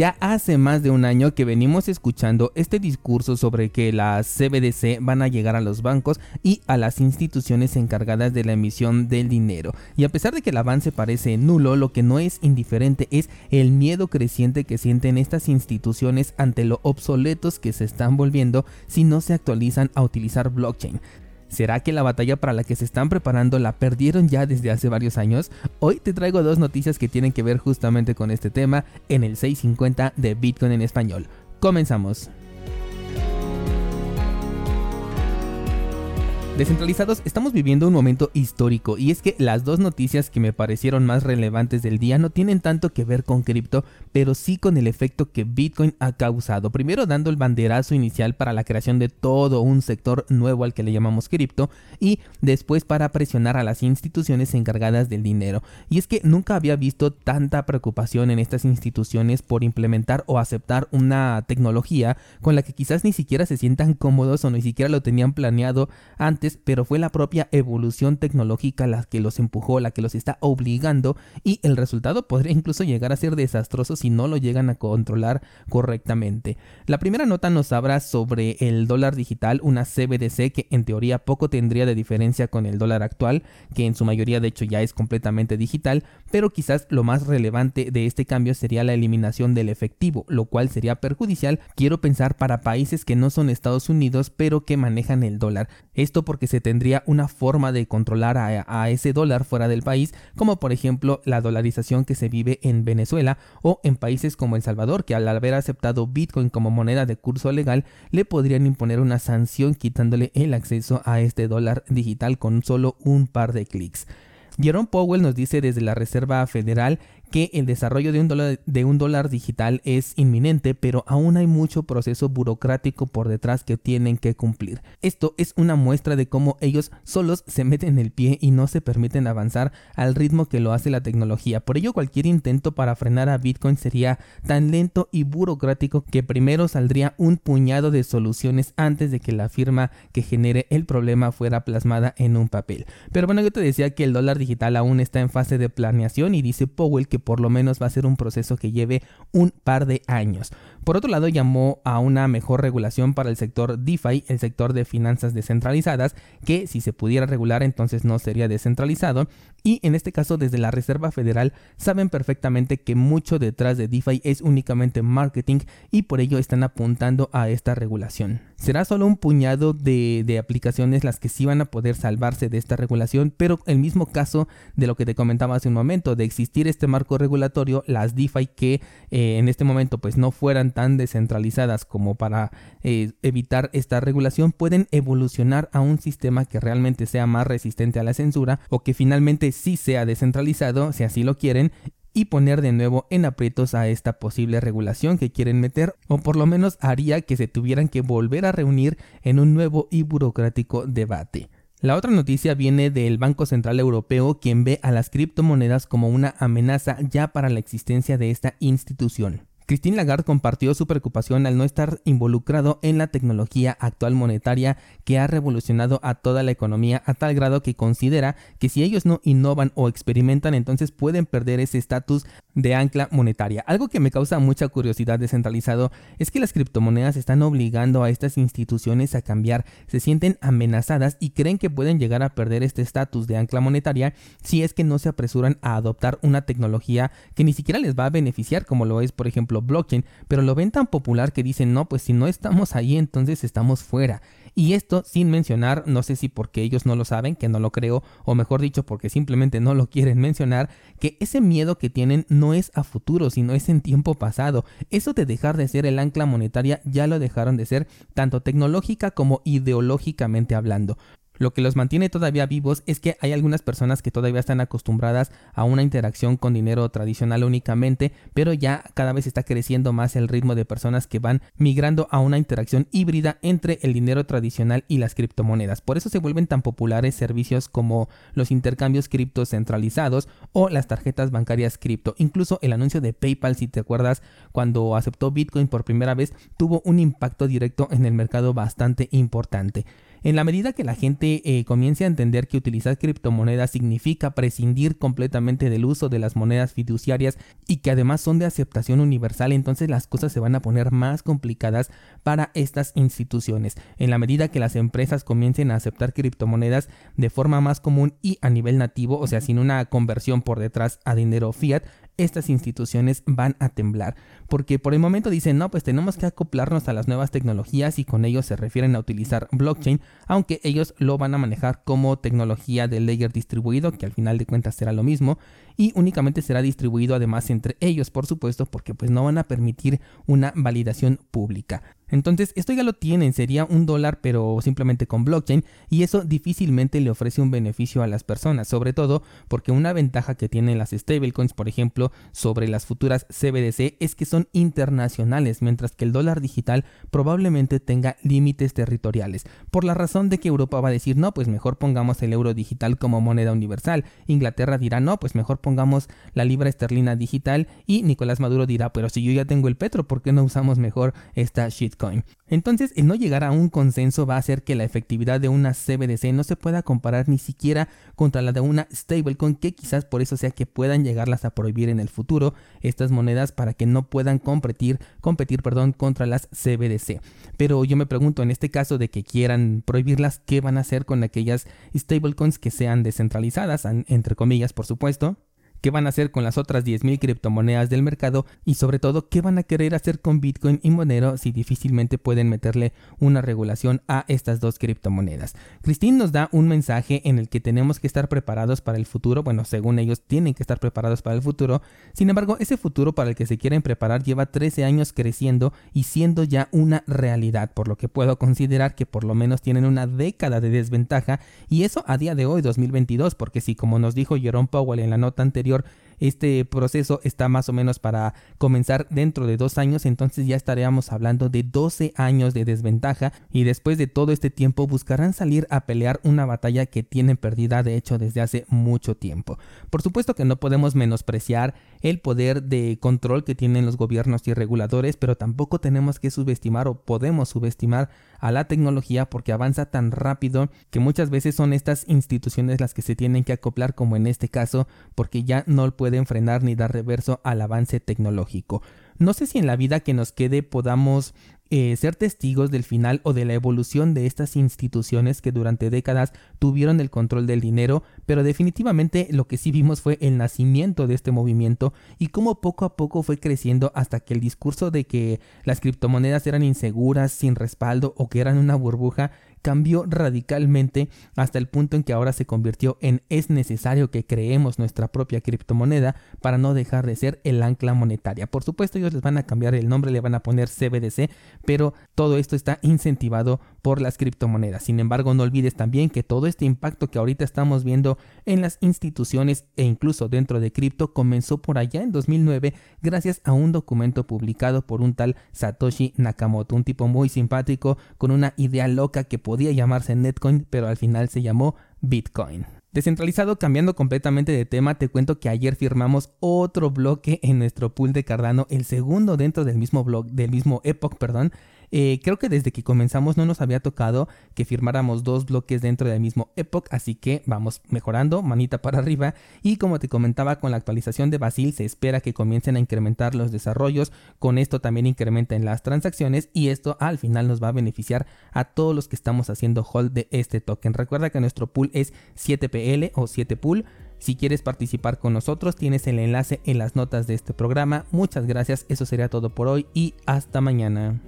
Ya hace más de un año que venimos escuchando este discurso sobre que las CBDC van a llegar a los bancos y a las instituciones encargadas de la emisión del dinero. Y a pesar de que el avance parece nulo, lo que no es indiferente es el miedo creciente que sienten estas instituciones ante lo obsoletos que se están volviendo si no se actualizan a utilizar blockchain. ¿Será que la batalla para la que se están preparando la perdieron ya desde hace varios años? Hoy te traigo dos noticias que tienen que ver justamente con este tema en el 650 de Bitcoin en español. Comenzamos. Descentralizados, estamos viviendo un momento histórico y es que las dos noticias que me parecieron más relevantes del día no tienen tanto que ver con cripto, pero sí con el efecto que Bitcoin ha causado. Primero dando el banderazo inicial para la creación de todo un sector nuevo al que le llamamos cripto y después para presionar a las instituciones encargadas del dinero. Y es que nunca había visto tanta preocupación en estas instituciones por implementar o aceptar una tecnología con la que quizás ni siquiera se sientan cómodos o ni siquiera lo tenían planeado antes pero fue la propia evolución tecnológica la que los empujó, la que los está obligando y el resultado podría incluso llegar a ser desastroso si no lo llegan a controlar correctamente. La primera nota nos habla sobre el dólar digital, una CBDC que en teoría poco tendría de diferencia con el dólar actual, que en su mayoría de hecho ya es completamente digital, pero quizás lo más relevante de este cambio sería la eliminación del efectivo, lo cual sería perjudicial, quiero pensar, para países que no son Estados Unidos, pero que manejan el dólar. Esto porque se tendría una forma de controlar a, ese dólar fuera del país, como por ejemplo la dolarización que se vive en Venezuela o en países como El Salvador, que al haber aceptado Bitcoin como moneda de curso legal, le podrían imponer una sanción quitándole el acceso a este dólar digital con solo un par de clics. Jerome Powell nos dice desde la Reserva Federal que el desarrollo de un, dólar, de un dólar digital es inminente, pero aún hay mucho proceso burocrático por detrás que tienen que cumplir. Esto es una muestra de cómo ellos solos se meten el pie y no se permiten avanzar al ritmo que lo hace la tecnología. Por ello, cualquier intento para frenar a Bitcoin sería tan lento y burocrático que primero saldría un puñado de soluciones antes de que la firma que genere el problema fuera plasmada en un papel. Pero bueno, yo te decía que el dólar digital aún está en fase de planeación y dice Powell que por lo menos va a ser un proceso que lleve un par de años. Por otro lado, llamó a una mejor regulación para el sector DeFi, el sector de finanzas descentralizadas, que si se pudiera regular entonces no sería descentralizado. Y en este caso, desde la Reserva Federal, saben perfectamente que mucho detrás de DeFi es únicamente marketing y por ello están apuntando a esta regulación. Será solo un puñado de, aplicaciones las que sí van a poder salvarse de esta regulación, pero el mismo caso de lo que te comentaba hace un momento, de existir este marco regulatorio, las DeFi que eh, en este momento pues no fueran tan descentralizadas como para eh, evitar esta regulación, pueden evolucionar a un sistema que realmente sea más resistente a la censura o que finalmente sí sea descentralizado, si así lo quieren, y poner de nuevo en aprietos a esta posible regulación que quieren meter o por lo menos haría que se tuvieran que volver a reunir en un nuevo y burocrático debate. La otra noticia viene del Banco Central Europeo, quien ve a las criptomonedas como una amenaza ya para la existencia de esta institución. Christine Lagarde compartió su preocupación al no estar involucrado en la tecnología actual monetaria que ha revolucionado a toda la economía a tal grado que considera que si ellos no innovan o experimentan entonces pueden perder ese estatus de ancla monetaria. Algo que me causa mucha curiosidad descentralizado es que las criptomonedas están obligando a estas instituciones a cambiar, se sienten amenazadas y creen que pueden llegar a perder este estatus de ancla monetaria si es que no se apresuran a adoptar una tecnología que ni siquiera les va a beneficiar como lo es por ejemplo blockchain, pero lo ven tan popular que dicen, no, pues si no estamos ahí, entonces estamos fuera. Y esto sin mencionar, no sé si porque ellos no lo saben, que no lo creo, o mejor dicho, porque simplemente no lo quieren mencionar, que ese miedo que tienen no es a futuro, sino es en tiempo pasado. Eso de dejar de ser el ancla monetaria ya lo dejaron de ser, tanto tecnológica como ideológicamente hablando. Lo que los mantiene todavía vivos es que hay algunas personas que todavía están acostumbradas a una interacción con dinero tradicional únicamente, pero ya cada vez está creciendo más el ritmo de personas que van migrando a una interacción híbrida entre el dinero tradicional y las criptomonedas. Por eso se vuelven tan populares servicios como los intercambios cripto centralizados o las tarjetas bancarias cripto. Incluso el anuncio de PayPal, si te acuerdas, cuando aceptó Bitcoin por primera vez, tuvo un impacto directo en el mercado bastante importante. En la medida que la gente eh, comience a entender que utilizar criptomonedas significa prescindir completamente del uso de las monedas fiduciarias y que además son de aceptación universal, entonces las cosas se van a poner más complicadas para estas instituciones. En la medida que las empresas comiencen a aceptar criptomonedas de forma más común y a nivel nativo, o sea, sin una conversión por detrás a dinero fiat, estas instituciones van a temblar, porque por el momento dicen, no, pues tenemos que acoplarnos a las nuevas tecnologías y con ello se refieren a utilizar blockchain, aunque ellos lo van a manejar como tecnología de layer distribuido, que al final de cuentas será lo mismo, y únicamente será distribuido además entre ellos, por supuesto, porque pues no van a permitir una validación pública. Entonces, esto ya lo tienen, sería un dólar pero simplemente con blockchain y eso difícilmente le ofrece un beneficio a las personas, sobre todo porque una ventaja que tienen las stablecoins, por ejemplo, sobre las futuras CBDC es que son internacionales, mientras que el dólar digital probablemente tenga límites territoriales, por la razón de que Europa va a decir, no, pues mejor pongamos el euro digital como moneda universal, Inglaterra dirá, no, pues mejor pongamos la libra esterlina digital y Nicolás Maduro dirá, pero si yo ya tengo el petro, ¿por qué no usamos mejor esta shit entonces, el no llegar a un consenso va a hacer que la efectividad de una CBDC no se pueda comparar ni siquiera contra la de una stablecoin, que quizás por eso sea que puedan llegarlas a prohibir en el futuro estas monedas para que no puedan competir, competir perdón, contra las CBDC. Pero yo me pregunto, en este caso de que quieran prohibirlas, ¿qué van a hacer con aquellas stablecoins que sean descentralizadas, entre comillas, por supuesto? Qué van a hacer con las otras 10.000 criptomonedas del mercado y sobre todo qué van a querer hacer con Bitcoin y Monero si difícilmente pueden meterle una regulación a estas dos criptomonedas. Christine nos da un mensaje en el que tenemos que estar preparados para el futuro, bueno, según ellos tienen que estar preparados para el futuro, sin embargo ese futuro para el que se quieren preparar lleva 13 años creciendo y siendo ya una realidad, por lo que puedo considerar que por lo menos tienen una década de desventaja y eso a día de hoy 2022, porque si como nos dijo Jerome Powell en la nota este proceso está más o menos para comenzar dentro de dos años, entonces ya estaríamos hablando de 12 años de desventaja y después de todo este tiempo buscarán salir a pelear una batalla que tienen perdida de hecho desde hace mucho tiempo. Por supuesto que no podemos menospreciar el poder de control que tienen los gobiernos y reguladores, pero tampoco tenemos que subestimar o podemos subestimar a la tecnología porque avanza tan rápido que muchas veces son estas instituciones las que se tienen que acoplar como en este caso porque ya no pueden frenar ni dar reverso al avance tecnológico. No sé si en la vida que nos quede podamos eh, ser testigos del final o de la evolución de estas instituciones que durante décadas tuvieron el control del dinero, pero definitivamente lo que sí vimos fue el nacimiento de este movimiento y cómo poco a poco fue creciendo hasta que el discurso de que las criptomonedas eran inseguras, sin respaldo o que eran una burbuja cambió radicalmente hasta el punto en que ahora se convirtió en es necesario que creemos nuestra propia criptomoneda para no dejar de ser el ancla monetaria. Por supuesto ellos les van a cambiar el nombre, le van a poner CBDC, pero todo esto está incentivado por las criptomonedas. Sin embargo, no olvides también que todo este impacto que ahorita estamos viendo en las instituciones e incluso dentro de cripto comenzó por allá en 2009 gracias a un documento publicado por un tal Satoshi Nakamoto, un tipo muy simpático con una idea loca que podía llamarse Netcoin, pero al final se llamó Bitcoin. Descentralizado, cambiando completamente de tema, te cuento que ayer firmamos otro bloque en nuestro pool de Cardano, el segundo dentro del mismo blog, del mismo Epoch, perdón, eh, creo que desde que comenzamos no nos había tocado que firmáramos dos bloques dentro del mismo Epoch, así que vamos mejorando, manita para arriba. Y como te comentaba, con la actualización de Basil se espera que comiencen a incrementar los desarrollos. Con esto también incrementan las transacciones y esto al final nos va a beneficiar a todos los que estamos haciendo hold de este token. Recuerda que nuestro pool es 7PL o 7pool. Si quieres participar con nosotros, tienes el enlace en las notas de este programa. Muchas gracias, eso sería todo por hoy y hasta mañana.